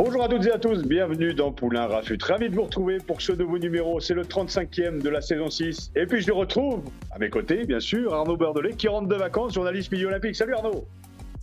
Bonjour à toutes et à tous, bienvenue dans Poulain Rafut. Ravi de vous retrouver pour ce nouveau numéro, c'est le 35e de la saison 6. Et puis je retrouve à mes côtés, bien sûr, Arnaud Bordelais qui rentre de vacances, journaliste milieu olympique. Salut Arnaud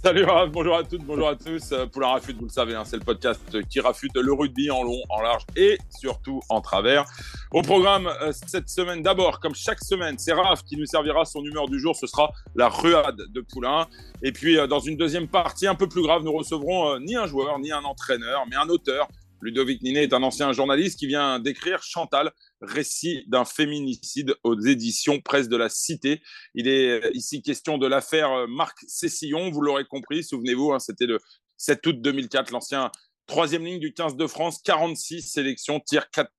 Salut Raph, bonjour à toutes, bonjour à tous. Euh, Poulain Rafute, vous le savez, hein, c'est le podcast qui rafute le rugby en long, en large et surtout en travers. Au programme euh, cette semaine, d'abord, comme chaque semaine, c'est Raph qui nous servira son humeur du jour. Ce sera la ruade de Poulain. Et puis, euh, dans une deuxième partie un peu plus grave, nous recevrons ni un joueur, ni un entraîneur, mais un auteur. Ludovic Ninet est un ancien journaliste qui vient d'écrire Chantal, récit d'un féminicide aux éditions Presse de la Cité. Il est ici question de l'affaire Marc Cessillon, vous l'aurez compris, souvenez-vous, hein, c'était le 7 août 2004, l'ancien troisième ligne du 15 de France, 46 sélections, tire 4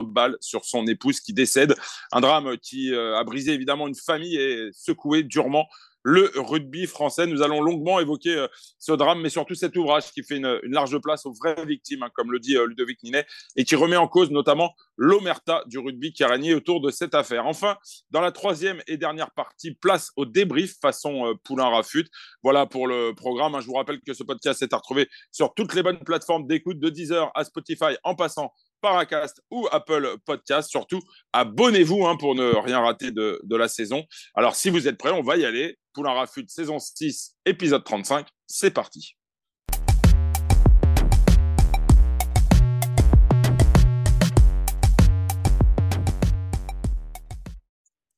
balles sur son épouse qui décède. Un drame qui euh, a brisé évidemment une famille et secoué durement le rugby français. Nous allons longuement évoquer euh, ce drame, mais surtout cet ouvrage qui fait une, large place aux vraies victimes, hein, comme le dit euh, Ludovic Ninet, et qui remet en cause notamment l'omerta du rugby qui a régné autour de cette affaire. Enfin, dans la troisième et dernière partie, place au débrief façon euh, Poulain-Rafut. Voilà pour le programme. Hein. Je vous rappelle que ce podcast est à retrouver sur toutes les bonnes plateformes d'écoute de Deezer à Spotify en passant Paracast ou Apple Podcast. Surtout, abonnez-vous hein, pour ne rien rater de, la saison. Alors, si vous êtes prêts, on va y aller. Poulain Rafut, saison 6, épisode 35. C'est parti.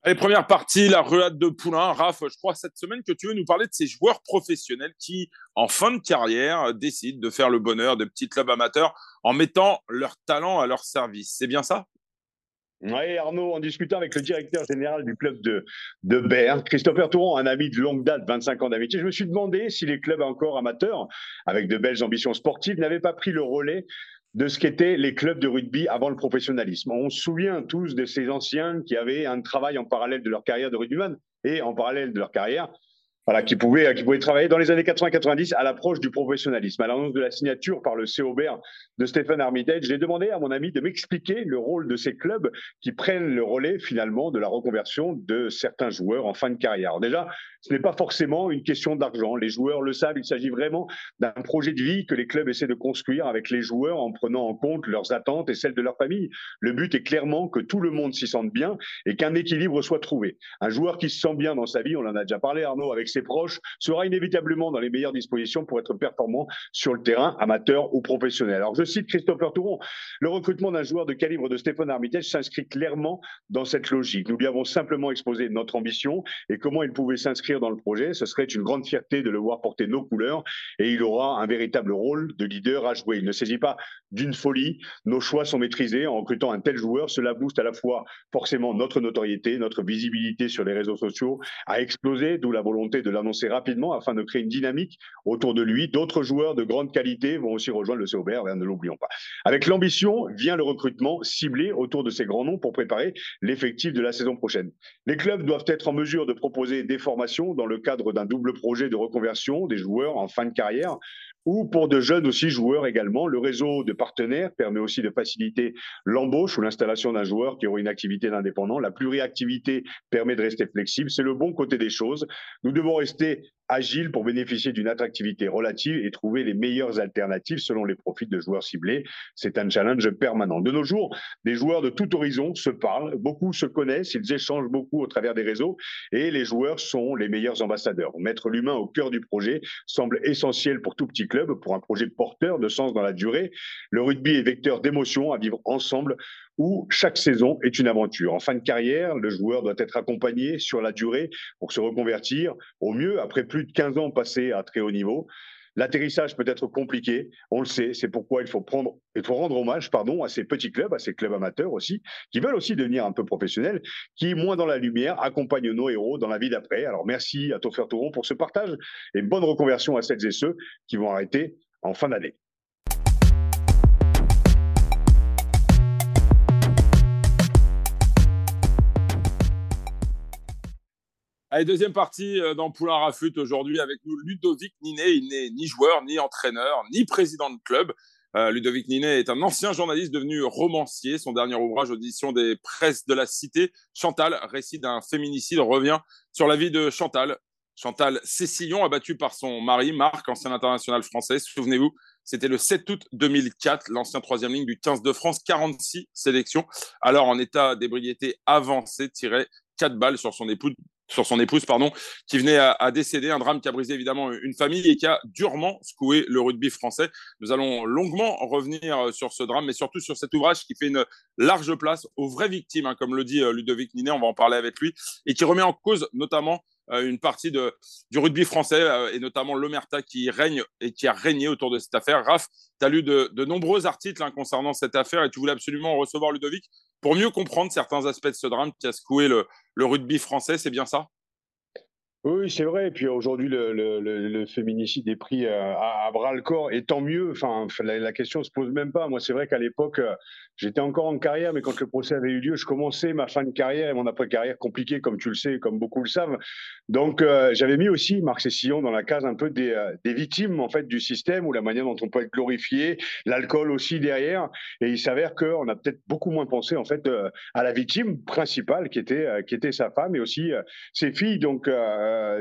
Allez, première partie, la ruade de Poulain. Raph, je crois cette semaine que tu veux nous parler de ces joueurs professionnels qui, en fin de carrière, décident de faire le bonheur de petits clubs amateurs en mettant leur talent à leur service. C'est bien ça? Oui, Arnaud, en discutant avec le directeur général du club de, de Berne, Christopher Touron, un ami de longue date, 25 ans d'amitié, je me suis demandé si les clubs encore amateurs, avec de belles ambitions sportives, n'avaient pas pris le relais de ce qu'étaient les clubs de rugby avant le professionnalisme. On se souvient tous de ces anciens qui avaient un travail en parallèle de leur carrière de rugbyman et en parallèle de leur carrière voilà, qui pouvait, qui pouvait travailler dans les années 80-90 à l'approche du professionnalisme. À l'annonce de la signature par le COBER de Stéphane Armitage, j'ai demandé à mon ami de m'expliquer le rôle de ces clubs qui prennent le relais finalement de la reconversion de certains joueurs en fin de carrière. déjà, ce n'est pas forcément une question d'argent. Les joueurs le savent, il s'agit vraiment d'un projet de vie que les clubs essaient de construire avec les joueurs en prenant en compte leurs attentes et celles de leur famille. Le but est clairement que tout le monde s'y sente bien et qu'un équilibre soit trouvé. Un joueur qui se sent bien dans sa vie, on en a déjà parlé Arnaud, avec ses proches, sera inévitablement dans les meilleures dispositions pour être performant sur le terrain, amateur ou professionnel. Alors je cite Christopher Touron, le recrutement d'un joueur de calibre de Stéphane Armitage s'inscrit clairement dans cette logique. Nous lui avons simplement exposé notre ambition et comment il pouvait s'inscrire dans le projet. Ce serait une grande fierté de le voir porter nos couleurs et il aura un véritable rôle de leader à jouer. Il ne s'agit pas d'une folie. Nos choix sont maîtrisés. En recrutant un tel joueur, cela booste à la fois forcément notre notoriété, notre visibilité sur les réseaux sociaux a explosé, d'où la volonté de l'annoncer rapidement afin de créer une dynamique autour de lui. D'autres joueurs de grande qualité vont aussi rejoindre le COBR, ne l'oublions pas. Avec l'ambition vient le recrutement ciblé autour de ces grands noms pour préparer l'effectif de la saison prochaine. Les clubs doivent être en mesure de proposer des formations dans le cadre d'un double projet de reconversion des joueurs en fin de carrière ou pour de jeunes aussi joueurs également. Le réseau de partenaires permet aussi de faciliter l'embauche ou l'installation d'un joueur qui aura une activité d'indépendant. La pluriactivité permet de rester flexible. C'est le bon côté des choses. Nous devons rester agile pour bénéficier d'une attractivité relative et trouver les meilleures alternatives selon les profils de joueurs ciblés. C'est un challenge permanent. De nos jours, des joueurs de tout horizon se parlent, beaucoup se connaissent, ils échangent beaucoup au travers des réseaux et les joueurs sont les meilleurs ambassadeurs. Mettre l'humain au cœur du projet semble essentiel pour tout petit pour un projet porteur de sens dans la durée. Le rugby est vecteur d'émotions à vivre ensemble où chaque saison est une aventure. En fin de carrière, le joueur doit être accompagné sur la durée pour se reconvertir au mieux après plus de 15 ans passés à très haut niveau. L'atterrissage peut être compliqué, on le sait. C'est pourquoi il faut prendre, il faut rendre hommage, pardon, à ces petits clubs, à ces clubs amateurs aussi, qui veulent aussi devenir un peu professionnels, qui, moins dans la lumière, accompagnent nos héros dans la vie d'après. Alors merci à Toffer Touron pour ce partage et bonne reconversion à celles et ceux qui vont arrêter en fin d'année. Allez, deuxième partie euh, dans Poulain Rafut aujourd'hui avec nous Ludovic Ninet. Il n'est ni joueur, ni entraîneur, ni président de club. Euh, Ludovic Ninet est un ancien journaliste devenu romancier. Son dernier ouvrage, audition des presses de la cité, Chantal, récit d'un féminicide, revient sur la vie de Chantal. Chantal Cécillon, abattue par son mari, Marc, ancien international français. Souvenez-vous, c'était le 7 août 2004, l'ancien troisième ligne du 15 de France, 46 sélections. Alors en état d'ébriété avancé, tiré quatre balles sur son épouse sur son épouse, pardon, qui venait à, décéder. Un drame qui a brisé évidemment une famille et qui a durement secoué le rugby français. Nous allons longuement revenir euh, sur ce drame, mais surtout sur cet ouvrage qui fait une large place aux vraies victimes, hein, comme le dit euh, Ludovic Ninet, on va en parler avec lui, et qui remet en cause notamment euh, une partie de, du rugby français et notamment l'Omerta qui règne et qui a régné autour de cette affaire. Raph, tu as lu de, nombreux articles hein, concernant cette affaire et tu voulais absolument recevoir Ludovic pour mieux comprendre certains aspects de ce drame qui a secoué le, rugby français, c'est bien ça? Oui, c'est vrai. Et puis aujourd'hui, le, féminicide est pris euh, à, bras le corps, et tant mieux. Enfin, la, la question se pose même pas. Moi, c'est vrai qu'à l'époque, euh, j'étais encore en carrière, mais quand le procès avait eu lieu, je commençais ma fin de carrière et mon après-carrière compliquée, comme tu le sais, comme beaucoup le savent. Donc, euh, j'avais mis aussi Marc Sessillon dans la case un peu des, victimes en fait du système ou la manière dont on peut être glorifié, l'alcool aussi derrière. Et il s'avère qu'on a peut-être beaucoup moins pensé en fait à la victime principale qui était qui était sa femme et aussi ses filles. Donc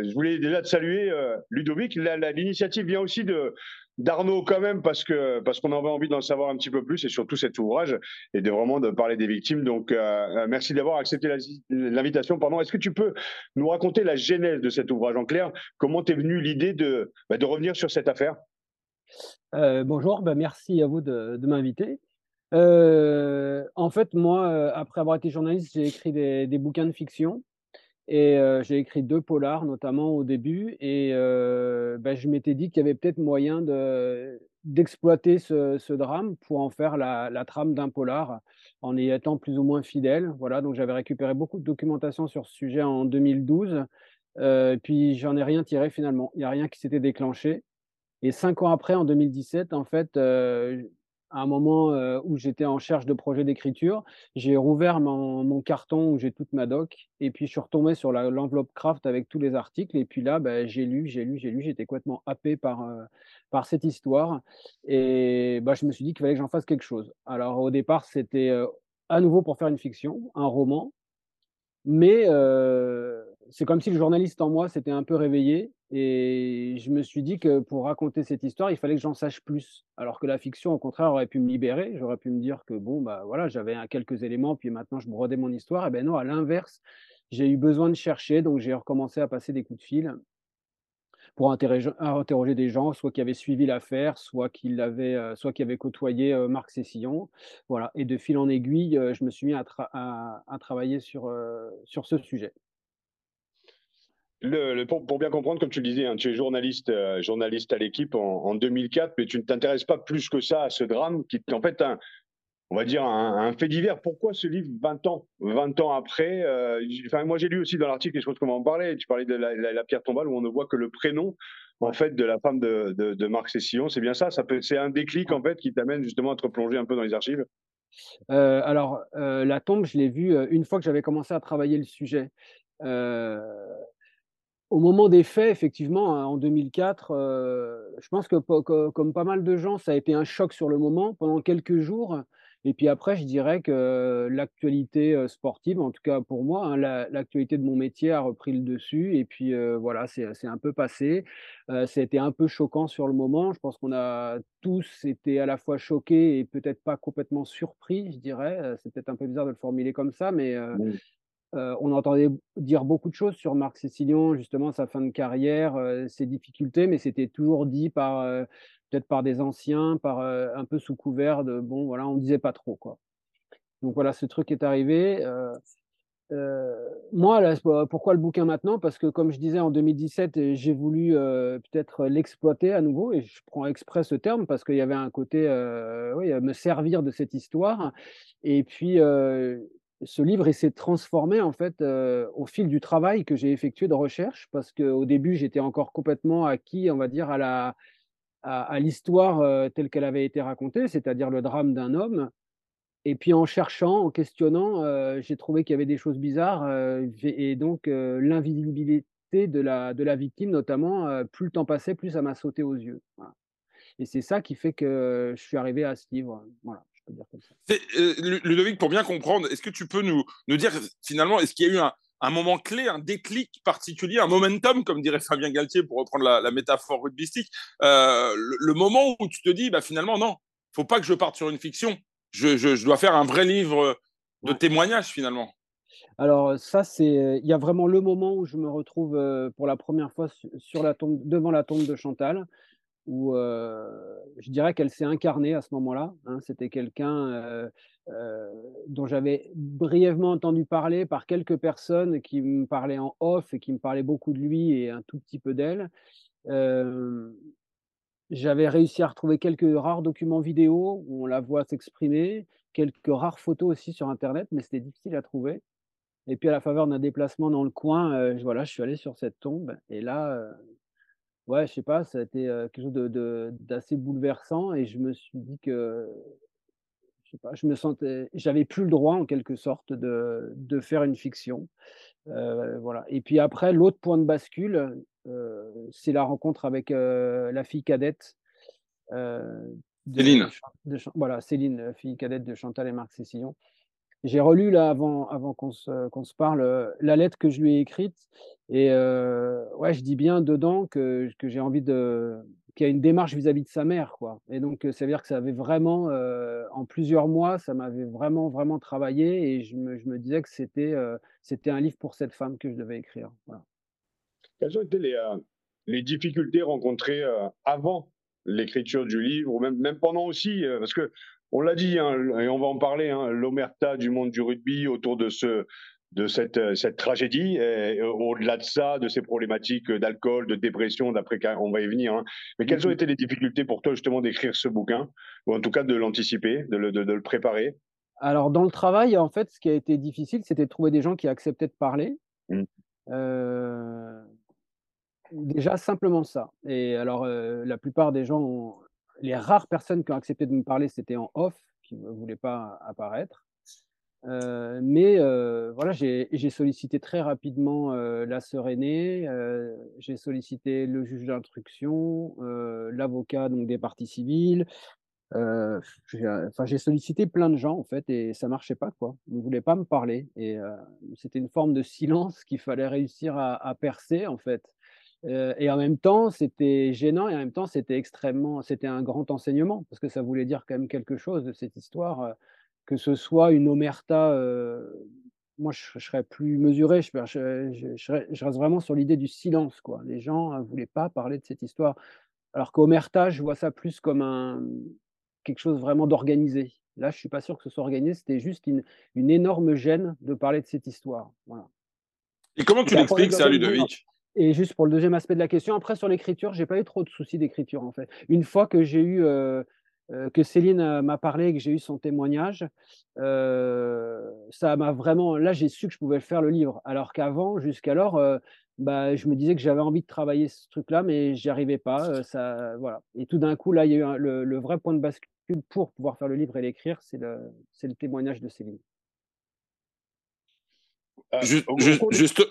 je voulais déjà te saluer, euh, Ludovic. L'initiative vient aussi d'Arnaud quand même parce que parce qu'on avait envie d'en savoir un petit peu plus et surtout cet ouvrage et de vraiment de parler des victimes. Donc euh, merci d'avoir accepté l'invitation. Pardon. Est-ce que tu peux nous raconter la genèse de cet ouvrage en clair? Comment t'es venue l'idée de bah, de revenir sur cette affaire? Bonjour, bah, merci à vous de, m'inviter. en fait, moi, après avoir été journaliste, j'ai écrit des, bouquins de fiction. Et j'ai écrit deux polars, notamment au début. Et bah, je m'étais dit qu'il y avait peut-être moyen d'exploiter ce, drame pour en faire la, trame d'un polar en y étant plus ou moins fidèle. Voilà, donc j'avais récupéré beaucoup de documentation sur ce sujet en 2012. Euh, puis j'en ai rien tiré finalement. Il n'y a rien qui s'était déclenché. Et cinq ans après, en 2017, en fait, à un moment euh, où j'étais en cherche de projet d'écriture, j'ai rouvert mon, carton où j'ai toute ma doc et puis je suis retombé sur l'enveloppe craft avec tous les articles et puis là bah, j'ai lu, j'ai lu, j'ai lu, j'étais complètement happé par, euh, par cette histoire et bah, je me suis dit qu'il fallait que j'en fasse quelque chose. Alors au départ c'était euh, à nouveau pour faire une fiction, un roman, mais c'est comme si le journaliste en moi s'était un peu réveillé et je me suis dit que pour raconter cette histoire, il fallait que j'en sache plus. Alors que la fiction, au contraire, aurait pu me libérer. J'aurais pu me dire que bon, bah voilà, j'avais quelques éléments, puis maintenant je brodais mon histoire. Et ben non, à l'inverse, j'ai eu besoin de chercher, donc j'ai recommencé à passer des coups de fil pour interroger des gens, soit qui avaient suivi l'affaire, soit qui avaient, euh, soit qui avaient côtoyé euh, Marc Cessillon. Voilà. Et de fil en aiguille, euh, je me suis mis à, travailler sur ce sujet pour, bien comprendre, comme tu le disais, hein, tu es journaliste, euh, journaliste à l'équipe en, 2004, mais tu ne t'intéresses pas plus que ça à ce drame qui est en fait un, on va dire un, fait divers. Pourquoi ce livre 20 ans, 20 ans après euh, moi j'ai lu aussi dans l'article, je pense qu'on va en parler. Tu parlais de la, pierre tombale où on ne voit que le prénom en fait de la femme de, de, Marc Cessillon. C'est bien ça. Ça c'est un déclic en fait qui t'amène justement à te replonger un peu dans les archives. Euh, alors, la tombe, je l'ai vue une fois que j'avais commencé à travailler le sujet. Au moment des faits, effectivement, hein, en 2004, euh, je pense que, comme pas mal de gens, ça a été un choc sur le moment pendant quelques jours. Et puis après, je dirais que l'actualité euh, sportive, en tout cas pour moi, hein, l'actualité de mon métier a repris le dessus. Et puis euh, voilà, c'est un peu passé. a été un peu choquant sur le moment. Je pense qu'on a tous été à la fois choqués et peut-être pas complètement surpris, je dirais. C'est peut-être un peu bizarre de le formuler comme ça, mais euh, on entendait dire beaucoup de choses sur Marc Cécilion, justement sa fin de carrière, euh, ses difficultés, mais c'était toujours dit par euh, peut-être par des anciens, par un peu sous couvert de bon voilà, on disait pas trop quoi. Donc voilà, ce truc est arrivé. moi, pourquoi le bouquin maintenant? Parce que, comme je disais, en 2017, j'ai voulu peut-être l'exploiter à nouveau, et je prends exprès ce terme parce qu'il y avait un côté, oui, me servir de cette histoire. Et puis, ce livre, s'est transformé en fait au fil du travail que j'ai effectué de recherche, parce qu'au début, j'étais encore complètement acquis, on va dire, à la à l'histoire telle qu'elle avait été racontée, c'est-à-dire le drame d'un homme. Et puis en cherchant, en questionnant, euh, j'ai trouvé qu'il y avait des choses bizarres euh, et donc euh, l'invisibilité de la, de la victime, notamment, plus le temps passait, plus ça m'a sauté aux yeux. Et c'est ça qui fait que je suis arrivé à ce livre. Voilà, je peux dire comme ça. Ludovic, pour bien comprendre, est-ce que tu peux nous, nous dire finalement, est-ce qu'il y a eu un, un, moment clé, un déclic particulier, un momentum, comme dirait Fabien Galtier pour reprendre la, la métaphore rugbystique, le, le, moment où tu te dis, bah, finalement, non, faut pas que je parte sur une fiction je, dois faire un vrai livre de témoignages finalement. Alors ça, c'est, il y a vraiment le moment où je me retrouve euh, pour la première fois sur la tombe, devant la tombe de Chantal, où euh, je dirais qu'elle s'est incarnée à ce moment-là. Hein. C'était quelqu'un euh, dont j'avais brièvement entendu parler par quelques personnes qui me parlaient en off et qui me parlaient beaucoup de lui et un tout petit peu d'elle. J'avais réussi à retrouver quelques rares documents vidéo où on la voit s'exprimer, quelques rares photos aussi sur internet, mais c'était difficile à trouver. Et puis à la faveur d'un déplacement dans le coin, euh, voilà, je suis allé sur cette tombe et là, euh, ouais, je sais pas, ça a été euh, quelque chose d'assez bouleversant et je me suis dit que, je sais pas, je me sentais, j'avais plus le droit en quelque sorte de, de faire une fiction. voilà. Et puis après, l'autre point de bascule, c'est la rencontre avec la fille cadette. Céline. voilà, Céline, la fille cadette de Chantal et Marc Cécillon. J'ai relu là avant, qu'on se, parle la lettre que je lui ai écrite et ouais, je dis bien dedans que, j'ai envie de qu'il y a une démarche vis-à-vis de sa mère quoi. Et donc ça veut dire que ça avait vraiment en plusieurs mois, ça m'avait vraiment vraiment travaillé et je me, disais que c'était c'était un livre pour cette femme que je devais écrire. Quelles ont été les, euh, les difficultés rencontrées euh, avant l'écriture du livre, ou même, même pendant aussi, euh, parce que on l'a dit, hein, et on va en parler, hein, l'omerta du monde du rugby autour de ce de cette, cette tragédie, au-delà de ça, de ces problématiques d'alcool, de dépression, d'après on va y venir. Hein. Mais quelles ont mm-hmm. été les difficultés pour toi justement d'écrire ce bouquin, ou en tout cas de l'anticiper, de le, de, le préparer? Alors dans le travail, en fait, ce qui a été difficile, c'était de trouver des gens qui acceptaient de parler. Mm. Euh, Déjà, simplement ça. Et alors, euh, la plupart des gens, les rares personnes qui ont accepté de me parler, c'était en off, qui ne voulaient pas apparaître. Euh, mais euh, voilà, j'ai sollicité très rapidement la sœur aînée, j'ai sollicité le juge d'instruction, l'avocat donc des parties civiles. Enfin, j'ai sollicité plein de gens en fait et ça marchait pas quoi. Ne voulaient pas me parler et c'était une forme de silence qu'il fallait réussir à, à percer en fait et en même temps, c'était gênant et en même temps, c'était extrêmement, c'était un grand enseignement parce que ça voulait dire quand même quelque chose de cette histoire, que ce soit une omerta. moi, je, serais plus mesuré, je, je, reste vraiment sur l'idée du silence. Quoi. Les gens ne voulaient pas parler de cette histoire. Alors qu'omerta, je vois ça plus comme un, quelque chose vraiment d'organisé. Là, je ne suis pas sûr que ce soit organisé, c'était juste une, une, énorme gêne de parler de cette histoire. Voilà. Et comment tu l'expliques ça, Ludovic? Et juste pour le deuxième aspect de la question, après sur l'écriture, j'ai pas eu trop de soucis d'écriture en fait. Une fois que j'ai eu euh, euh, que Céline euh, m'a parlé et que j'ai eu son témoignage, ça m'a vraiment. Là, j'ai su que je pouvais faire le livre. Alors qu'avant, jusqu'alors, bah, je me disais que j'avais envie de travailler ce truc-là, mais j'y arrivais pas. ça, voilà. Et tout d'un coup, là, il y a eu le, vrai point de bascule pour pouvoir faire le livre et l'écrire, c'est le, le témoignage de Céline. juste, juste,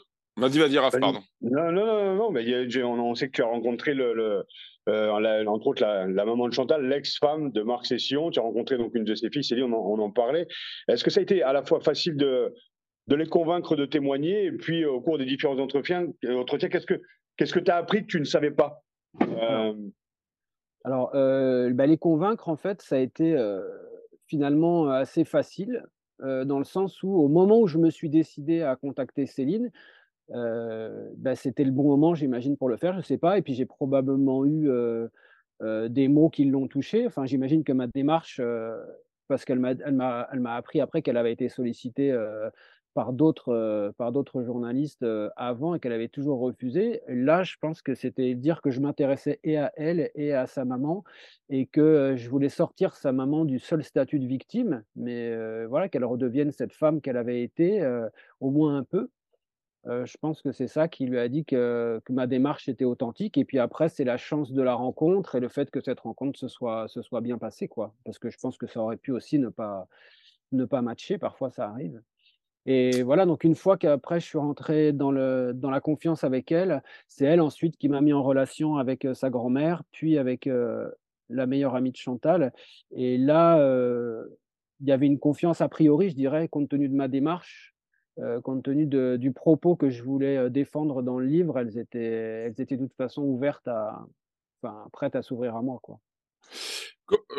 Vas-y, vas-y, Raph, pardon. Non, non, non, non, mais on, sait que tu as rencontré, le, euh, entre autres, la, maman de Chantal, l'ex-femme de Marc Session. Tu as rencontré donc une de ses filles, Céline, on, on en parlait. Est-ce que ça a été à la fois facile de, de les convaincre de témoigner et puis au cours des différents entretiens, entretiens qu'est-ce que qu'est-ce que tu as appris que tu ne savais pas? Euh, Alors, euh, bah, les convaincre, en fait, ça a été finalement assez facile. dans le sens où, au moment où je me suis décidé à contacter Céline, bah, c'était le bon moment, j'imagine, pour le faire, je ne sais pas. Et puis j'ai probablement eu des mots qui l'ont touché. Enfin, j'imagine que ma démarche, parce qu'elle m'a, appris après qu'elle avait été sollicitée par d'autres par d'autres journalistes avant et qu'elle avait toujours refusé. Là, je pense que c'était dire que je m'intéressais et à elle et à sa maman et que je voulais sortir sa maman du seul statut de victime, mais voilà qu'elle redevienne cette femme qu'elle avait été, au moins un peu. Je pense que c'est ça qui lui a dit que, ma démarche était authentique. Et puis après, c'est la chance de la rencontre et le fait que cette rencontre se soit, bien passée, quoi. Parce que je pense que ça aurait pu aussi ne pas, matcher. Parfois, ça arrive. Et voilà, donc une fois qu'après je suis rentré dans, la confiance avec elle, c'est elle ensuite qui m'a mis en relation avec sa grand-mère, puis avec la meilleure amie de Chantal. Et là, il y avait une confiance a priori, je dirais, compte tenu de ma démarche, compte tenu de, du propos que je voulais défendre dans le livre, elles étaient, elles étaient de toute façon ouvertes à, enfin, prêtes à s'ouvrir à moi, quoi.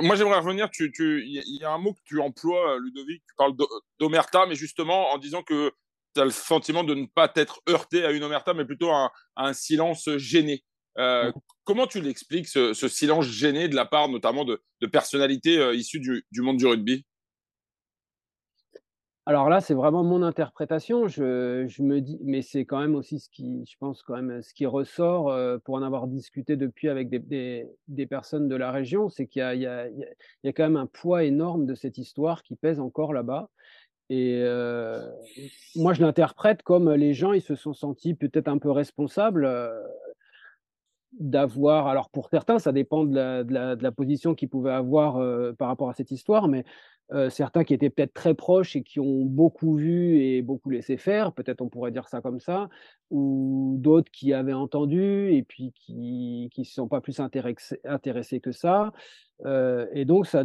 Moi, j'aimerais revenir. Il tu, y a un mot que tu emploies, Ludovic. Tu parles d'omerta, mais justement en disant que tu as le sentiment de ne pas être heurté à une omerta, mais plutôt à un, silence gêné. Euh, mmh. comment tu l'expliques, ce, silence gêné de la part notamment de, personnalités euh, issues du, monde du rugby? Alors là, c'est vraiment mon interprétation. Je, me dis, mais c'est quand même aussi ce qui, je pense quand même, ce qui ressort euh, pour en avoir discuté depuis avec des, personnes de la région, c'est qu'il y, a, quand même un poids énorme de cette histoire qui pèse encore là-bas. Et euh, moi, je l'interprète comme les gens, ils se sont sentis peut-être un peu responsables euh, d'avoir, alors pour certains, ça dépend de la, position qu'ils pouvaient avoir par rapport à cette histoire, mais certains qui étaient peut-être très proches et qui ont beaucoup vu et beaucoup laissé faire, peut-être on pourrait dire ça comme ça, ou d'autres qui avaient entendu et puis qui ne se sont pas plus intéressés, que ça. et donc, ça,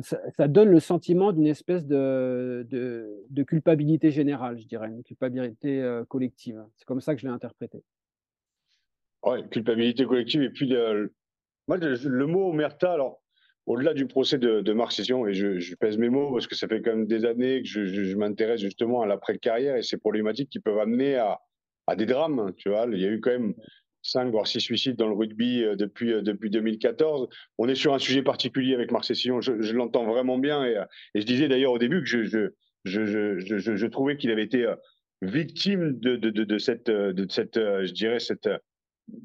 donne le sentiment d'une espèce de, de, culpabilité générale, je dirais, une culpabilité collective. C'est comme ça que je l'ai interprété. Ouais, culpabilité collective. Et puis, moi, le, mot omerta, alors, au-delà du procès de, de Marc-Session, et je, pèse mes mots parce que ça fait quand même des années que je, m'intéresse justement à l'après-carrière et ces problématiques qui peuvent amener à, des drames. Tu vois, il y a eu quand même cinq voire six suicides dans le rugby euh, depuis, euh, depuis 2014. On est sur un sujet particulier avec Marc Session, je, l'entends vraiment bien. Et, et, je disais d'ailleurs au début que je, trouvais qu'il avait été euh, victime de, de cette, je dirais, cette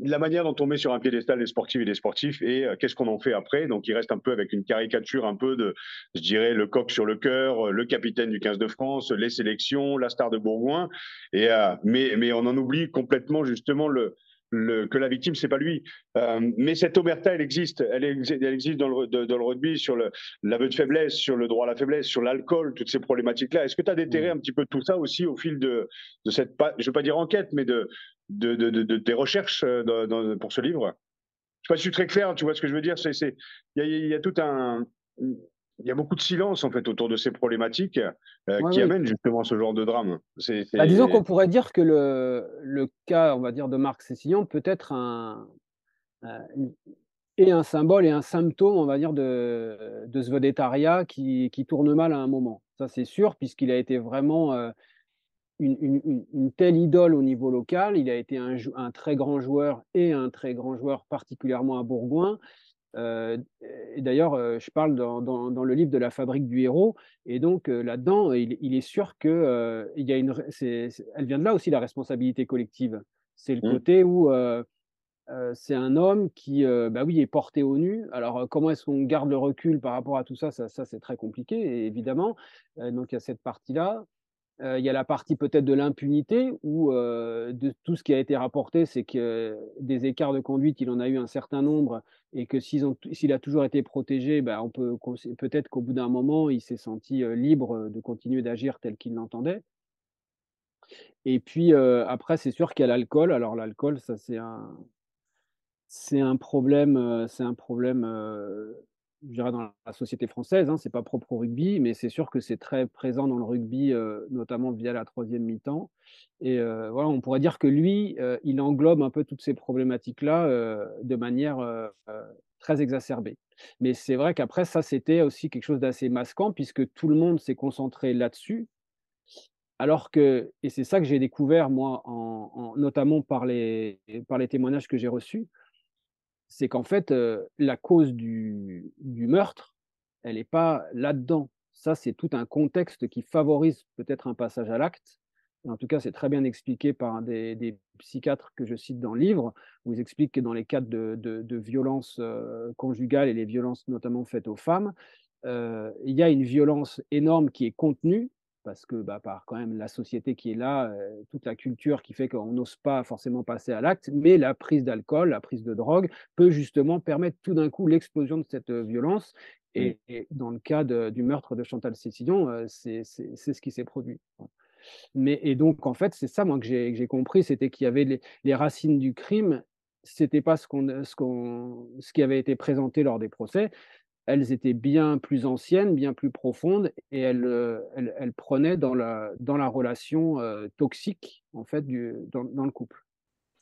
la manière dont on met sur un piédestal les sportifs et les sportifs et euh, qu'est-ce qu'on en fait après? Donc il reste un peu avec une caricature un peu de, je dirais, le coq sur le cœur, euh, le capitaine du 15 de France, les sélections, la star de Bourgoin. Et euh, mais mais on en oublie complètement justement le, le, que la victime, c'est pas lui. mais cette omerta, elle existe. Elle, elle existe dans le, dans le rugby sur l'aveu de faiblesse, sur le droit à la faiblesse, sur l'alcool, toutes ces problématiques-là. Est-ce que tu as déterré un petit peu tout ça aussi au fil de, de cette, je veux pas dire enquête, mais de, de, de, de, tes recherches euh, pour ce livre. Je sais pas si je suis très clair, tu vois ce que je veux dire. Il y, y a, tout un, il y a beaucoup de silence en fait autour de ces problématiques euh, qui amènent justement ce genre de drame. Bah, disons qu'on pourrait dire que le, le, cas, on va dire, de Marc Cécillon peut être un, et un symbole et un symptôme, on va dire, de, de ce vedettariat qui, qui tourne mal à un moment. Ça, c'est sûr, puisqu'il a été vraiment euh, une, telle idole au niveau local. Il a été un, très grand joueur et un très grand joueur particulièrement à Bourgoin. Euh, et d'ailleurs, euh, je parle dans, le livre de la fabrique du héros. Et donc euh, là-dedans, il, est sûr que il y a une, elle vient de là aussi la responsabilité collective. C'est le mmh. côté où c'est un homme qui, bah oui, est porté au nu. Alors, comment est-ce qu'on garde le recul par rapport à tout ça? Ça, ça c'est très compliqué, évidemment. donc, il y a cette partie-là. Euh, il y a la partie peut-être de l'impunité, où euh, de tout ce qui a été rapporté, c'est que des écarts de conduite, il en a eu un certain nombre, et que s'il a toujours été protégé, ben, on peut peut-être qu'au bout d'un moment, il s'est senti euh, libre de continuer d'agir tel qu'il l'entendait. Et puis après, c'est sûr qu'il y a l'alcool. Alors l'alcool, ça c'est un, c'est un problème, c'est un problème je dirais dans la société française, hein, c'est pas propre au rugby, mais c'est sûr que c'est très présent dans le rugby, euh, notamment via la troisième mi-temps. Et euh, voilà, on pourrait dire que lui, euh, il englobe un peu toutes ces problématiques-là de manière très exacerbée. Mais c'est vrai qu'après, ça, c'était aussi quelque chose d'assez masquant, puisque tout le monde s'est concentré là-dessus. Alors que, et c'est ça que j'ai découvert, moi, en, notamment par les témoignages que j'ai reçus, c'est qu'en fait, la cause du, meurtre, elle n'est pas là-dedans. Ça, c'est tout un contexte qui favorise peut-être un passage à l'acte, en tout cas, c'est très bien expliqué par des, psychiatres que je cite dans le livre, où ils expliquent que dans les cas de, violences conjugales et les violences notamment faites aux femmes, il y a une violence énorme qui est contenue, parce que bah, par quand même la société qui est là, euh, toute la culture qui fait qu'on n'ose pas forcément passer à l'acte, mais la prise d'alcool, la prise de drogue peut justement permettre tout d'un coup l'explosion de cette violence. Et, dans le cas du meurtre de Chantal Cécillon, c'est ce qui s'est produit. Mais, et donc, en fait, c'est ça, moi, que j'ai compris, c'était qu'il y avait les, racines du crime, c'était pas ce, qu'on, ce, qu'on, ce qui avait été présenté lors des procès, elles étaient bien plus anciennes, bien plus profondes, et elles, euh, elles, prenaient dans la, dans la relation euh, toxique, en fait, du, dans, le couple.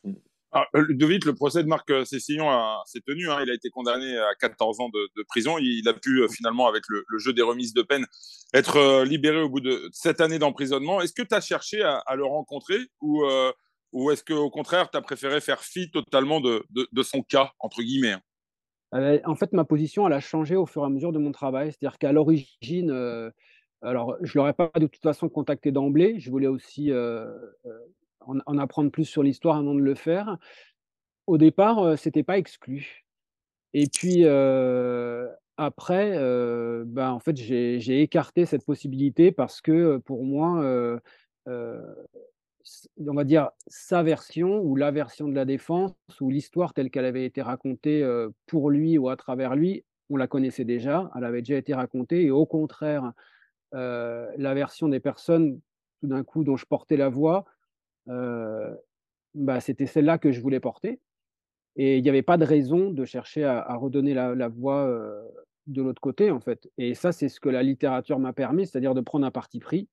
Mmh. Ah, euh, de vite, le procès de Marc Cécillon s'est tenu. Hein. il a été condamné à 14 ans de, prison. Il, a pu finalement, avec le, jeu des remises de peine, être libéré au bout de sept années d'emprisonnement. Est-ce que tu as cherché à, le rencontrer ou, ou est-ce qu'au contraire, tu as préféré faire fi totalement de, de son cas, entre guillemets hein en fait, ma position, elle a changé au fur et à mesure de mon travail. C'est-à-dire qu'à l'origine, euh, alors je ne l'aurais pas de toute façon contacté d'emblée. Je voulais aussi euh, euh, en, apprendre plus sur l'histoire avant de le faire. Au départ, ce n'était pas exclu. Et puis après, ben, en fait, j'ai écarté cette possibilité parce que pour moi, on va dire, sa version ou la version de la défense ou l'histoire telle qu'elle avait été racontée pour lui ou à travers lui, on la connaissait déjà, elle avait déjà été racontée et au contraire, la version des personnes tout d'un coup dont je portais la voix, bah, c'était celle-là que je voulais porter. Et il n'y avait pas de raison de chercher à, redonner la, la voix de l'autre côté, en fait. Et ça, c'est ce que la littérature m'a permis, c'est-à-dire de prendre un parti pris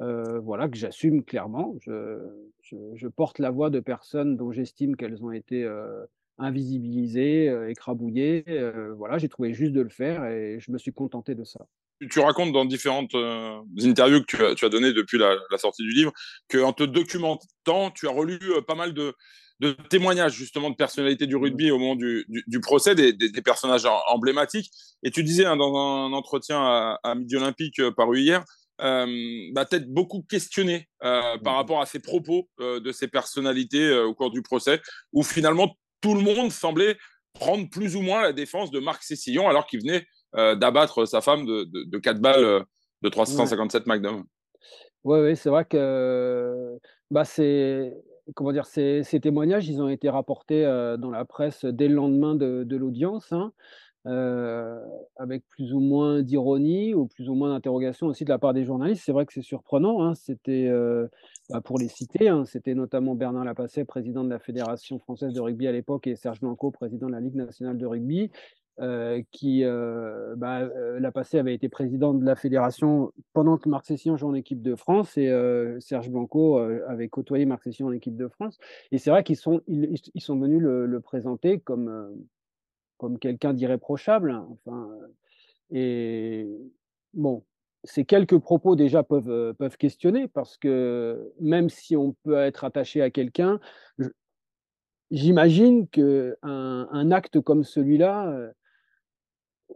euh, voilà, que j'assume clairement. Je, porte la voix de personnes dont j'estime qu'elles ont été euh, invisibilisées, euh, écrabouillées. voilà, j'ai trouvé juste de le faire et je me suis contenté de ça. Tu racontes dans différentes interviews que tu as, données depuis la, sortie du livre qu'en te documentant, tu as relu pas mal de, témoignages justement de personnalités du rugby au moment du, procès, des, personnages emblématiques. Et tu disais hein, dans un entretien à, à Midi Olympique paru hier euh, bah, peut-être beaucoup questionné euh, par mmh rapport à ces propos euh, de ces personnalités au cours du procès, où finalement tout le monde semblait prendre plus ou moins la défense de Marc Cécillon alors qu'il venait d'abattre sa femme de, de, 4 balles de 357 Magnum. Oui, ouais, c'est vrai que bah, c'est comment dire, ces, ces, témoignages, ils ont été rapportés dans la presse dès le lendemain de, de l'audience. Hein. Euh, avec plus ou moins d'ironie ou plus ou moins d'interrogation aussi de la part des journalistes. C'est vrai que c'est surprenant. Hein. C'était, euh, bah, pour les citer, hein, c'était notamment Bernard Lapasset, président de la Fédération française de rugby à l'époque, et Serge Blanco, président de la Ligue nationale de rugby. Euh, qui, bah, Lapasset avait été président de la fédération pendant que Marc Session jouait en équipe de France et Serge Blanco avait côtoyé Marc Session en équipe de France. Et c'est vrai qu'ils sont, ils, sont venus le présenter comme, comme quelqu'un d'irréprochable. Enfin, et bon, ces quelques propos déjà peuvent, euh, peuvent questionner parce que même si on peut être attaché à quelqu'un, j'imagine qu'un un acte comme celui-là, euh,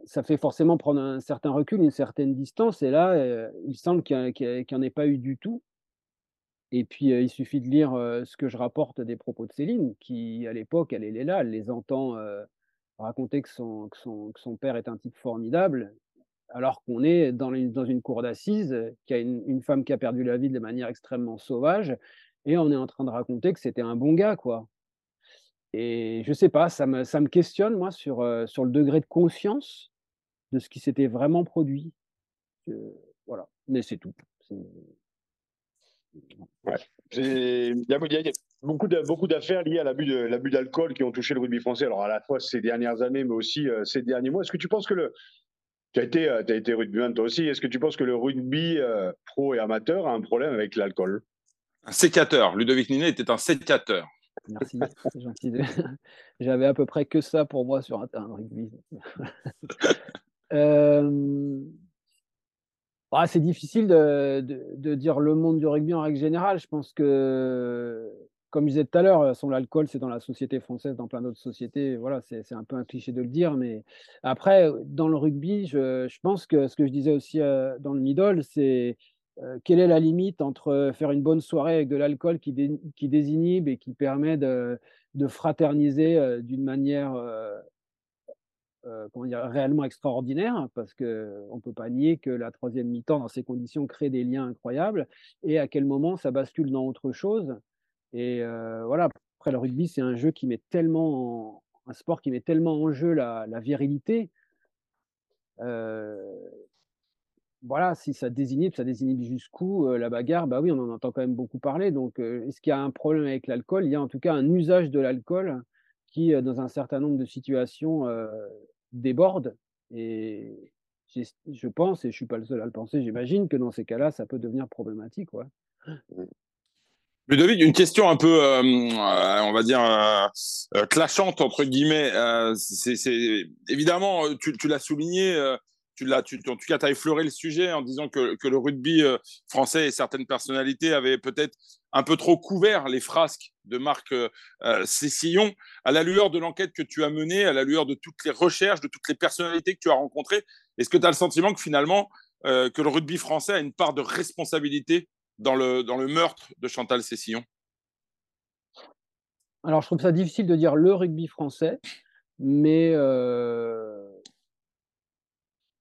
ça fait forcément prendre un certain recul, une certaine distance. Et là, euh, il semble qu'il n'y en ait pas eu du tout. Et puis, il suffit de lire ce que je rapporte des propos de Céline, qui, à l'époque, elle, est là, elle les entend raconter que son, que son, que son père est un type formidable, alors qu'on est dans dans une cour d'assises, qu'il y a une, une, femme qui a perdu la vie de manière extrêmement sauvage, et on est en train de raconter que c'était un bon gars, quoi. Et je sais pas, ça me, ça me questionne, moi, sur, euh, sur le degré de conscience de ce qui s'était vraiment produit. voilà, mais c'est tout. Ouais. Beaucoup de, beaucoup d'affaires liées à l'abus de l'abus d'alcool qui ont touché le rugby français. Alors à la fois ces dernières années, mais aussi euh, ces derniers mois. Est-ce que tu penses que le tu as été, euh, as été rugbyman toi aussi. Est-ce que tu penses que le rugby euh, pro et amateur a un problème avec l'alcool? Un sécateur. Ludovic Ninet était un sécateur. Merci, c'est gentil. J'avais à peu près que ça pour moi sur un terrain rugby. Bah, c'est difficile de, dire le monde du rugby en règle générale. Je pense que, comme je disais tout à l'heure, l'alcool, c'est dans la société française, dans plein d'autres sociétés. Voilà, c'est un peu un cliché de le dire. Mais après, dans le rugby, je, pense que ce que je disais aussi euh, dans le middle, c'est quelle est la limite entre faire une bonne soirée avec de l'alcool qui, désinhibe et qui permet de, fraterniser d'une manière réellement extraordinaire, parce qu'on ne peut pas nier que la troisième mi-temps, dans ces conditions, crée des liens incroyables, et à quel moment ça bascule dans autre chose. Et voilà, après, le rugby, c'est un jeu qui met tellement, un sport qui met tellement en jeu la, virilité. voilà, si ça désinhibe, ça désinhibe jusqu'où la bagarre, bah oui, on en entend quand même beaucoup parler. Donc, est-ce qu'il y a un problème avec l'alcool? Il y a en tout cas un usage de l'alcool qui, dans un certain nombre de situations, déborde. Et je pense, et je ne suis pas le seul à le penser, j'imagine que dans ces cas-là, ça peut devenir problématique. Ouais. Ludovic, une question un peu, euh, euh, on va dire, euh, clashante entre guillemets. c'est évidemment, tu, l'as souligné, tu l'as, tu, en tout cas, tu as effleuré le sujet en disant que, que le rugby français et certaines personnalités avaient peut-être un peu trop couvert les frasques de Marc Cessillon. À la lueur de l'enquête que tu as menée, à la lueur de toutes les recherches, de toutes les personnalités que tu as rencontrées, est-ce que tu as le sentiment que finalement, que le rugby français a une part de responsabilité dans le, dans le meurtre de Chantal Cessillon Alors, je trouve ça difficile de dire le rugby français, mais euh,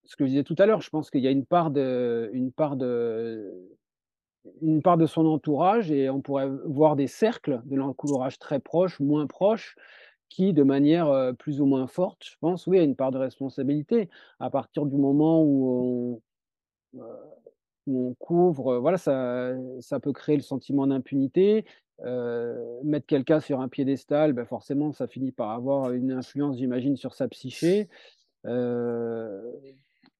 ce que je disais tout à l'heure, je pense qu'il y a une part de, une part de, une part de son entourage et on pourrait voir des cercles de l'entourage très proche, moins proche, qui, de manière euh, plus ou moins forte, je pense, oui, a une part de responsabilité. À partir du moment où on, euh, où on couvre, voilà, ça, ça peut créer le sentiment d'impunité. mettre quelqu'un sur un piédestal, ben forcément, ça finit par avoir une influence, j'imagine, sur sa psyché.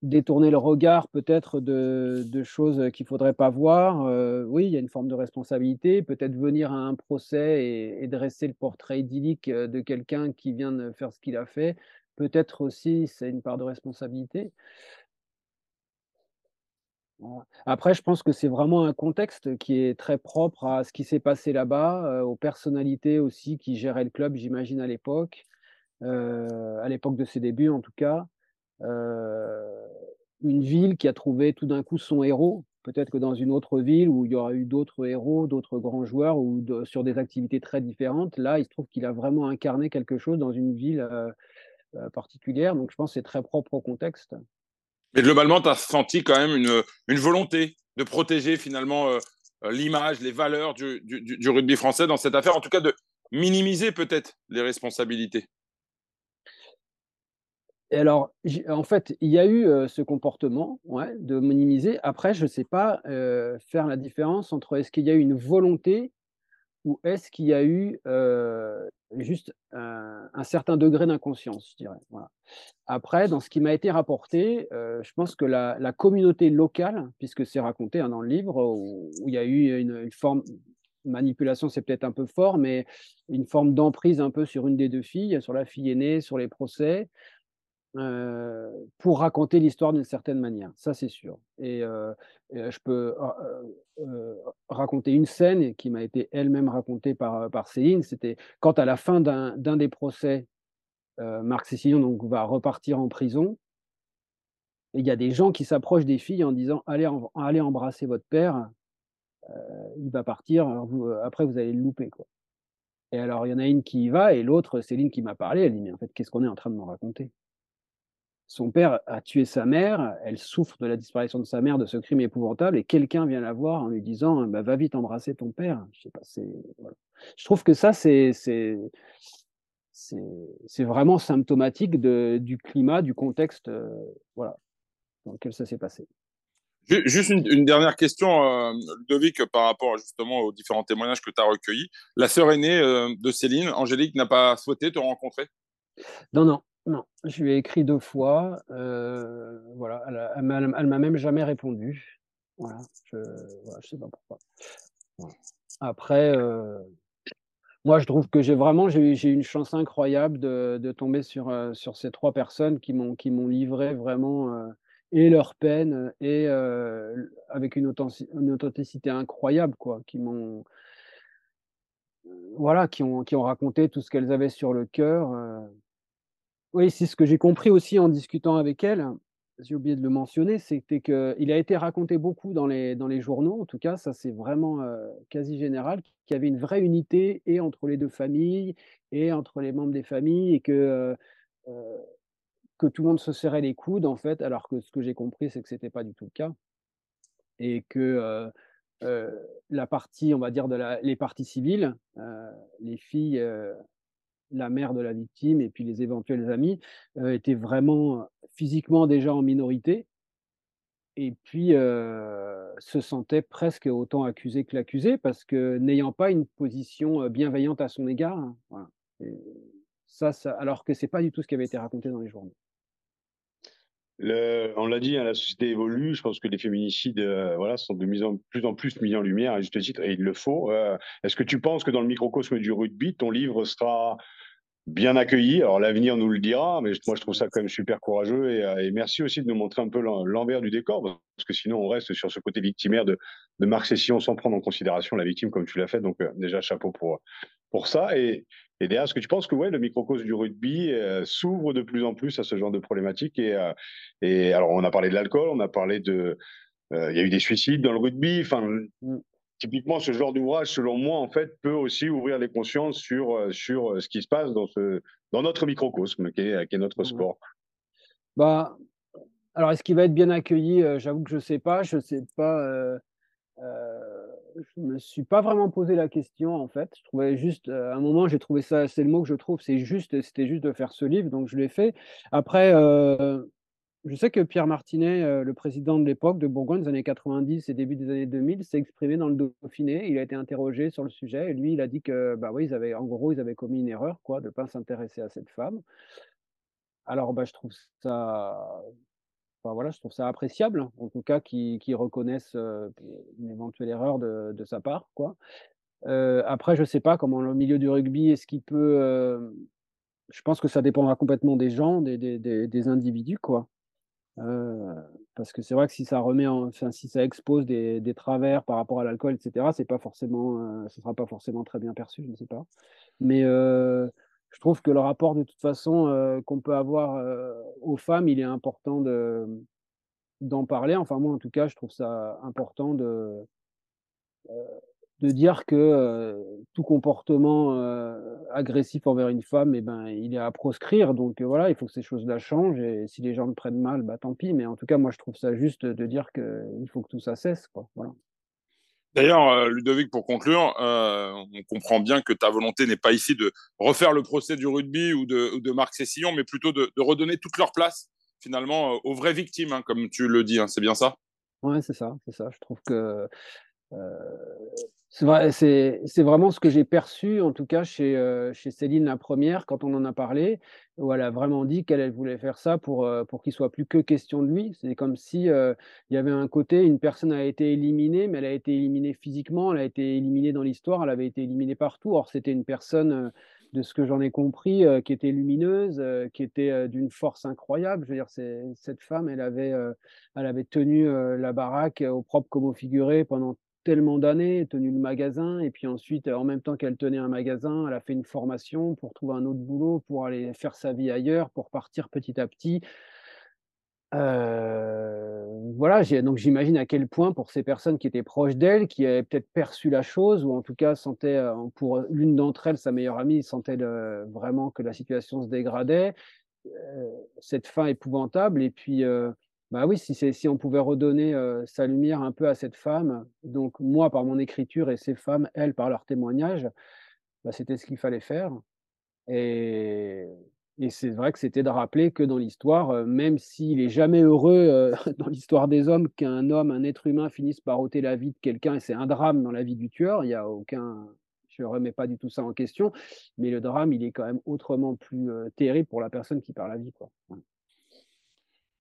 détourner le regard peut-être de, de, choses qu'il ne faudrait pas voir. oui, il y a une forme de responsabilité. Peut-être venir à un procès et, dresser le portrait idyllique de quelqu'un qui vient de faire ce qu'il a fait. Peut-être aussi, c'est une part de responsabilité. Après, je pense que c'est vraiment un contexte qui est très propre à ce qui s'est passé là-bas, euh, aux personnalités aussi qui géraient le club, j'imagine, à l'époque, euh, à l'époque de ses débuts en tout cas. Euh, une ville qui a trouvé tout d'un coup son héros. Peut-être que dans une autre ville où il y aura eu d'autres héros, d'autres grands joueurs ou sur des activités très différentes, là, il se trouve qu'il a vraiment incarné quelque chose dans une ville particulière. Donc, je pense que c'est très propre au contexte. Mais globalement, tu as senti quand même une, une, volonté de protéger finalement euh, euh, l'image, les valeurs du, du, du, rugby français dans cette affaire, en tout cas de minimiser peut-être les responsabilités. Et alors, en fait, il y a eu euh, ce comportement de minimiser. Après, je ne sais pas faire la différence entre est-ce qu'il y a eu une volonté ou est-ce qu'il y a eu juste un, certain degré d'inconscience, je dirais. Après, dans ce qui m'a été rapporté, je pense que la, communauté locale, puisque c'est raconté hein, dans le livre, où, il y a eu une, forme, manipulation, c'est peut-être un peu fort, mais une forme d'emprise un peu sur une des deux filles, sur la fille aînée, sur les procès, pour raconter l'histoire d'une certaine manière, ça c'est sûr. Et, je peux raconter une scène qui m'a été elle-même racontée par, Céline, c'était quand à la fin d'un des procès, Marc Cécilion donc, va repartir en prison, et il y a des gens qui s'approchent des filles en disant allez, allez embrasser votre père, il va partir, après vous allez le louper. Quoi. Et alors il y en a une qui y va, et l'autre, Céline qui m'a parlé, elle dit mais en fait qu'est-ce qu'on est en train de me raconter? Son père a tué sa mère, elle souffre de la disparition de sa mère, de ce crime épouvantable, et quelqu'un vient la voir en lui disant bah, Va vite embrasser ton père. Je, sais pas, Je trouve que ça, c'est, vraiment symptomatique de, du climat, du contexte euh, voilà, dans lequel ça s'est passé. Juste une, dernière question, euh, Ludovic, par rapport justement aux différents témoignages que tu as recueillis. La sœur aînée euh, de Céline, Angélique, n'a pas souhaité te rencontrer? Non, non, non, je lui ai écrit deux fois. Euh, voilà, elle, m'a même jamais répondu. Voilà, je, ne sais pas pourquoi. Après, euh, moi, je trouve que j'ai vraiment j'ai eu une chance incroyable de, tomber sur, euh, sur ces trois personnes qui m'ont qui m'ont livré vraiment et leur peine et avec une, une, authenticité incroyable, quoi, qui m'ont voilà, qui ont, qui ont raconté tout ce qu'elles avaient sur le cœur. Oui, c'est ce que j'ai compris aussi en discutant avec elle, j'ai oublié de le mentionner, c'était qu'il a été raconté beaucoup dans les, dans les journaux, en tout cas, ça c'est vraiment quasi général, qu'il y avait une vraie unité et entre les deux familles et entre les membres des familles et que, que tout le monde se serrait les coudes, en fait, alors que ce que j'ai compris, c'est que ce n'était pas du tout le cas. Et que la partie, on va dire, les parties civiles, les filles la mère de la victime et puis les éventuels amis étaient vraiment physiquement déjà en minorité et puis se sentaient presque autant accusés que l'accusé parce que n'ayant pas une position bienveillante à son égard. Hein, ça, alors que c'est pas du tout ce qui avait été raconté dans les journaux. on l'a dit, hein, la société évolue. Je pense que les féminicides voilà, sont de mise en, plus en plus mis en lumière, à juste titre, et il le faut. Est-ce que tu penses que dans le microcosme du rugby, ton livre sera bien accueilli. Alors l'avenir nous le dira, mais moi je trouve ça quand même super courageux et, euh, merci aussi de nous montrer un peu l'envers du décor, parce que sinon on reste sur ce côté victimaire de, de Marc Session sans prendre en considération la victime comme tu l'as fait. Donc euh, déjà chapeau pour pour ça. Et, et derrière, est-ce que tu penses que ouais, le microcosme du rugby euh, s'ouvre de plus en plus à ce genre de problématiques et, et alors on a parlé de l'alcool, on a parlé de il y a eu des suicides dans le rugby. Enfin, typiquement, ce genre d'ouvrage, selon moi, en fait, peut aussi ouvrir les consciences sur, euh, sur euh, ce qui se passe dans, ce, dans notre microcosme, qui est, qui est notre sport. Bah, alors, est-ce qu'il va être bien accueilli? Euh, J'avoue que je ne sais pas. Je sais pas. Euh, je me suis pas vraiment posé la question en fait. Je trouvais juste, à un moment, j'ai trouvé ça, c'est le mot que je trouve, c'est juste, c'était juste de faire ce livre, donc je l'ai fait. Après, je sais que Pierre Martinet, euh, le président de l'époque de Bourgogne des années 90 et début des années 2000, s'est exprimé dans le Dauphiné. Il a été interrogé sur le sujet et lui, il a dit que, bah oui, en gros, ils avaient commis une erreur, quoi, de ne pas s'intéresser à cette femme. Alors, bah, je trouve ça, enfin, voilà, je trouve ça appréciable, en tout cas, qu'ils reconnaissent euh, une éventuelle erreur de, sa part, quoi. Euh, après, je ne sais pas comment le milieu du rugby est-ce qu'il peut. je pense que ça dépendra complètement des gens, des, des, des individus, quoi parce que c'est vrai que si ça remet si ça expose des, travers par rapport à l'alcool, etc., c'est pas forcément, ce sera pas forcément très bien perçu, je ne sais pas. Mais je trouve que le rapport, de toute façon, qu'on peut avoir aux femmes, il est important de, d'en parler. Enfin, moi, en tout cas, je trouve ça important de, de dire que tout comportement agressif envers une femme, eh ben, il est à proscrire. Donc voilà, il faut que ces choses-là changent. Et si les gens le prennent mal, bah, tant pis. Mais en tout cas, moi, je trouve ça juste de dire qu'il faut que tout ça cesse. Quoi. Voilà. D'ailleurs, Ludovic, pour conclure, on comprend bien que ta volonté n'est pas ici de refaire le procès du rugby ou de, de Marc Cessillon, mais plutôt de, redonner toute leur place, finalement, aux vraies victimes, hein, comme tu le dis. Hein. c'est bien ça? Ouais, c'est ça, c'est ça. Je trouve que c'est vraiment ce que j'ai perçu, en tout cas chez, euh, chez Céline la première, quand on en a parlé, où elle a vraiment dit qu'elle voulait faire ça pour, euh, pour qu'il soit plus que question de lui. C'est comme si euh, il y avait un côté, une personne a été éliminée, mais elle a été éliminée physiquement, elle a été éliminée dans l'histoire, elle avait été éliminée partout. Or, c'était une personne, de ce que j'en ai compris, qui était lumineuse, qui était d'une force incroyable. Je veux dire, cette femme, elle avait, elle avait tenu la baraque au propre comme au figuré pendant tellement d'années, tenu le magasin, et puis ensuite, en même temps qu'elle tenait un magasin, elle a fait une formation pour trouver un autre boulot, pour aller faire sa vie ailleurs, pour partir petit à petit. Euh, voilà, donc j'imagine à quel point pour ces personnes qui étaient proches d'elle, qui avaient peut-être perçu la chose, ou en tout cas sentaient, euh, pour l'une d'entre elles, sa meilleure amie, sentait vraiment que la situation se dégradait, euh, cette fin épouvantable, et puis bah oui, si, on pouvait redonner sa lumière un peu à cette femme, donc moi par mon écriture et ces femmes, elles par leur témoignage, bah, c'était ce qu'il fallait faire. Et, c'est vrai que c'était de rappeler que dans l'histoire, même s'il est jamais heureux dans l'histoire des hommes qu'un homme, un être humain finisse par ôter la vie de quelqu'un, et c'est un drame dans la vie du tueur, il y a aucun, je ne remets pas du tout ça en question, mais le drame, il est quand même autrement plus terrible pour la personne qui perd la vie. Quoi.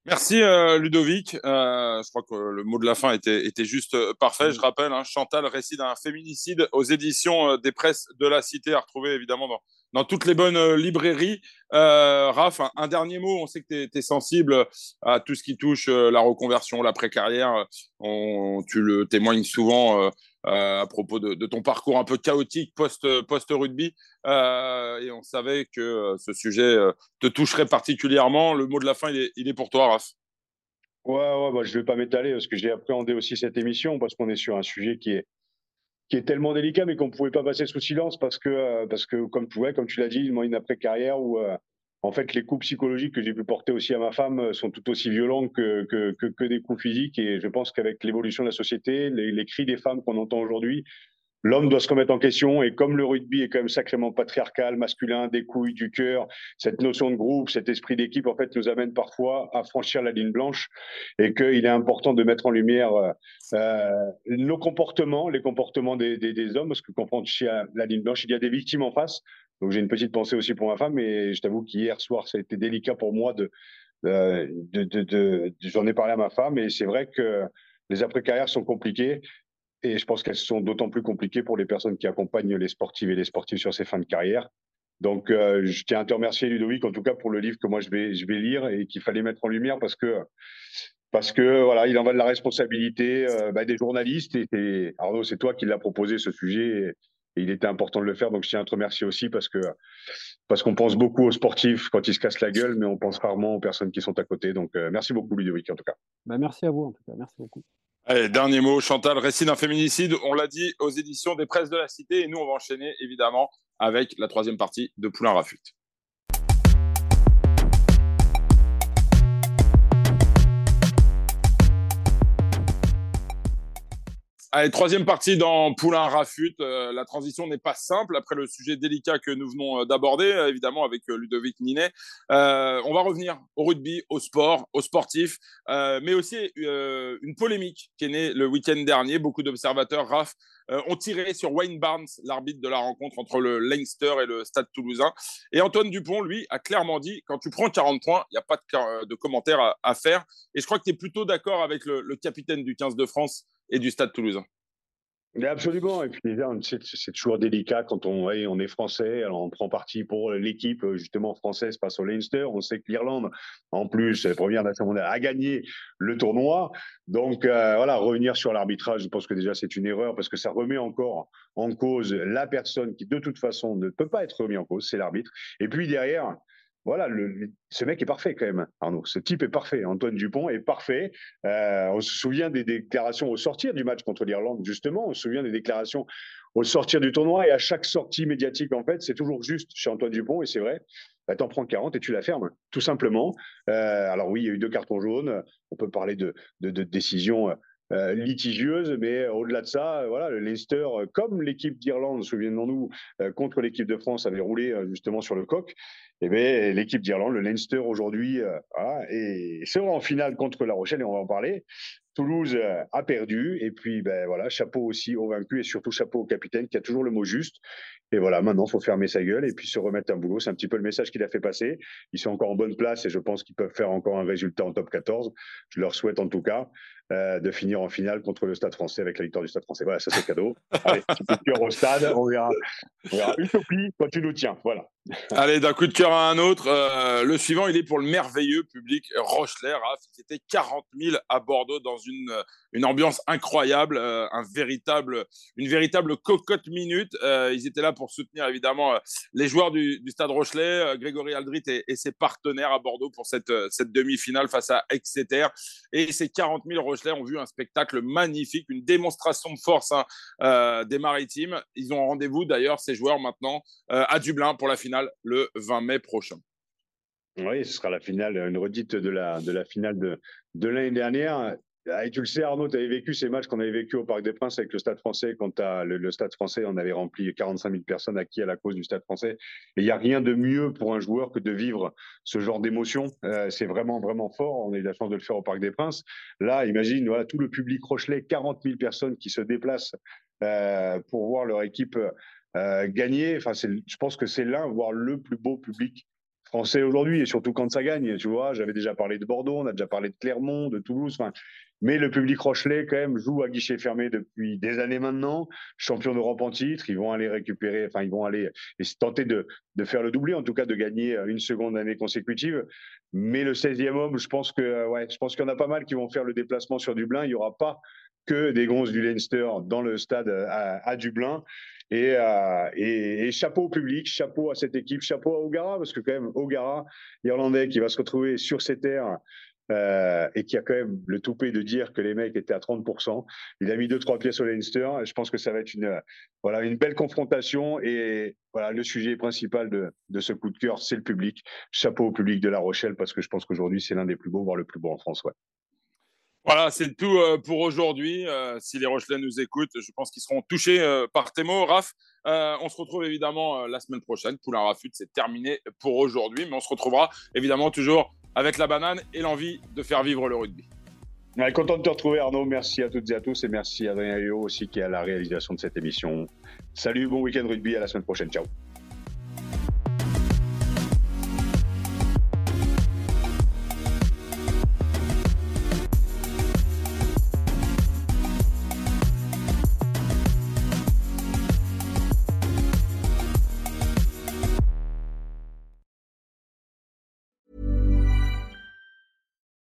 Merci euh, Ludovic. Euh, je crois que le mot de la fin était, était juste euh, parfait. Je rappelle, hein, Chantal, récit d'un féminicide aux éditions des presses de la Cité, à retrouver évidemment dans, dans toutes les bonnes librairies. Raph, un, dernier mot. On sait que tu es, sensible à tout ce qui touche la reconversion, la précarrière. On, tu le témoignes souvent euh, à propos de, ton parcours un peu chaotique post-rugby. Euh, et on savait que euh, ce sujet te toucherait particulièrement. Le mot de la fin, il est, pour toi, Raph. Ouais, ouais, bah, je ne vais pas m'étaler parce que j'ai appréhendé aussi cette émission parce qu'on est sur un sujet qui est, qui est tellement délicat mais qu'on ne pouvait pas passer sous silence parce que, euh, parce que comme, ouais, comme tu l'as dit, moi, une après-carrière où euh, en fait les coups psychologiques que j'ai pu porter aussi à ma femme euh, sont tout aussi violents que, que, que, des coups physiques et je pense qu'avec l'évolution de la société, les, les cris des femmes qu'on entend aujourd'hui, l'homme doit se remettre en question. Et comme le rugby est quand même sacrément patriarcal, masculin, des couilles, du cœur, cette notion de groupe, cet esprit d'équipe, en fait, nous amène parfois à franchir la ligne blanche et qu'il est important de mettre en lumière euh, euh, nos comportements, les comportements des, des, des, hommes, parce que quand on franchit la ligne blanche, il y a des victimes en face. Donc j'ai une petite pensée aussi pour ma femme, mais je t'avoue qu'hier soir, ça a été délicat pour moi euh, de, de j'en ai parlé à ma femme, et c'est vrai que les après-carrières sont compliquées. Et je pense qu'elles sont d'autant plus compliquées pour les personnes qui accompagnent les sportives et les sportifs sur ces fins de carrière. Donc, euh, je tiens à te remercier, Ludovic, en tout cas pour le livre que moi je vais, je vais lire et qu'il fallait mettre en lumière parce que, parce que voilà, il en va de la responsabilité euh, bah, des journalistes. Et, Arnaud, c'est toi qui l'as proposé ce sujet et, il était important de le faire. Donc, je tiens à te remercier aussi parce que parce qu'on pense beaucoup aux sportifs quand ils se cassent la gueule, mais on pense rarement aux personnes qui sont à côté. Donc, euh, merci beaucoup, Ludovic, en tout cas. Bah, merci à vous, en tout cas. Merci beaucoup. Allez, dernier mot, Chantal, récit d'un féminicide, on l'a dit aux éditions des presses de la Cité, et nous on va enchaîner évidemment avec la troisième partie de Poulain Rafute. Allez, troisième partie dans Poulain Rafute. Euh, la transition n'est pas simple après le sujet délicat que nous venons euh, d'aborder, euh, évidemment avec Ludovic Ninet. on va revenir au rugby, au sport, aux sportifs, mais aussi une polémique qui est née le week-end dernier. Beaucoup d'observateurs, Raf, ont tiré sur Wayne Barnes, l'arbitre de la rencontre entre le Leinster et le Stade toulousain. Et Antoine Dupont, lui, a clairement dit quand tu prends 40 points, il n'y a pas de, commentaires à, faire. Et je crois que tu es plutôt d'accord avec le, le capitaine du 15 de France et du Stade toulousain. Absolument. Et puis c'est toujours délicat quand on, est français, alors on prend parti pour l'équipe justement française face au Leinster. On sait que l'Irlande, en plus, première nation mondiale, a gagné le tournoi. Donc euh, voilà, revenir sur l'arbitrage, je pense que déjà c'est une erreur parce que ça remet encore en cause la personne qui de toute façon ne peut pas être remis en cause, c'est l'arbitre. Et puis derrière, voilà, le, ce mec est parfait quand même, Arnaud. Ce type est parfait. Antoine Dupont est parfait. Euh, on se souvient des déclarations au sortir du match contre l'Irlande, justement. On se souvient des déclarations au sortir du tournoi. Et à chaque sortie médiatique, en fait, c'est toujours juste chez Antoine Dupont. Et c'est vrai, bah, t'en prends 40 et tu la fermes, tout simplement. Euh, alors oui, il y a eu deux cartons jaunes. On peut parler de, de, de décisions euh, litigieuse, mais au-delà de ça, voilà, le Leicester, comme l'équipe d'Irlande, souvenons-nous, contre l'équipe de France, avait roulé justement sur le coq. Et eh bien, l'équipe d'Irlande, le Leinster aujourd'hui, voilà, et sera en finale contre La Rochelle, et on va en parler. Toulouse a perdu, et puis ben voilà, chapeau aussi au vaincu, et surtout chapeau au capitaine qui a toujours le mot juste. Et voilà, maintenant, il faut fermer sa gueule et puis se remettre un boulot. C'est un petit peu le message qu'il a fait passer. Ils sont encore en bonne place et je pense qu'ils peuvent faire encore un résultat en top 14. Je leur souhaite en tout cas. Euh, de finir en finale contre le Stade français avec la victoire du Stade français. Voilà, ça c'est cadeau. Allez, petit coup de cœur au stade, on verra. On verra. Utopie quand tu nous tiens. Voilà. Allez, d'un coup de cœur à un autre. Euh, le suivant, il est pour le merveilleux public Rochelet. C'était 40 000 à Bordeaux dans une, une ambiance incroyable, euh, un véritable, une véritable cocotte minute. ils étaient là pour soutenir évidemment les joueurs du, Stade Rochelet, Grégory Aldrit et, ses partenaires à Bordeaux pour cette, cette demi-finale face à Exeter. Et ces 40 000 Rochelet ont vu un spectacle magnifique, une démonstration de force hein, euh, des Maritimes. Ils ont rendez-vous d'ailleurs, ces joueurs maintenant, euh, à Dublin pour la finale le 20 mai prochain. Oui, ce sera la finale, une redite de la, de la finale de, de l'année dernière. Ah, et tu le sais, Arnaud, tu avais vécu ces matchs qu'on avait vécu au Parc des Princes avec le Stade français. Quand le, le, Stade français, on avait rempli 45 000 personnes acquis à la cause du Stade français. Il n'y a rien de mieux pour un joueur que de vivre ce genre d'émotion. Euh, c'est vraiment, vraiment fort. On a eu la chance de le faire au Parc des Princes. Là, imagine, voilà, tout le public Rochelet, 40 000 personnes qui se déplacent euh, pour voir leur équipe euh, gagner. Enfin, je pense que c'est l'un, voire le plus beau public français aujourd'hui, et surtout quand ça gagne. Tu vois, j'avais déjà parlé de Bordeaux, on a déjà parlé de Clermont, de Toulouse. Mais le public Rochelet, quand même, joue à guichet fermé depuis des années maintenant. Champion d'Europe en titre, ils vont aller récupérer, enfin, ils vont aller tenter de, faire le doublé, en tout cas de gagner une seconde année consécutive. Mais le 16e homme, je pense que, ouais, je pense qu'il y en a pas mal qui vont faire le déplacement sur Dublin. Il n'y aura pas que des gonzes du Leinster dans le stade à, à Dublin. Et, euh, et, chapeau au public, chapeau à cette équipe, chapeau à O'Gara, parce que quand même, O'Gara, Irlandais, qui va se retrouver sur ces terres euh, et qui a quand même le toupet de dire que les mecs étaient à 30%. Il a mis deux trois pièces au Leinster. Je pense que ça va être une voilà une belle confrontation et voilà le sujet principal de, de ce coup de cœur, c'est le public. Chapeau au public de La Rochelle parce que je pense qu'aujourd'hui c'est l'un des plus beaux, voire le plus beau en France. Ouais. Voilà, c'est tout euh, pour aujourd'hui. Euh, si les Rochelais nous écoutent, je pense qu'ils seront touchés euh, par tes mots. Raph, on se retrouve évidemment la semaine prochaine. Poulain Rafut, c'est terminé pour aujourd'hui, mais on se retrouvera évidemment toujours avec la banane et l'envie de faire vivre le rugby. Content de te retrouver Arnaud, merci à toutes et à tous et merci à Adrien Léo aussi qui est à la réalisation de cette émission. Salut, bon week-end rugby, à la semaine prochaine, ciao.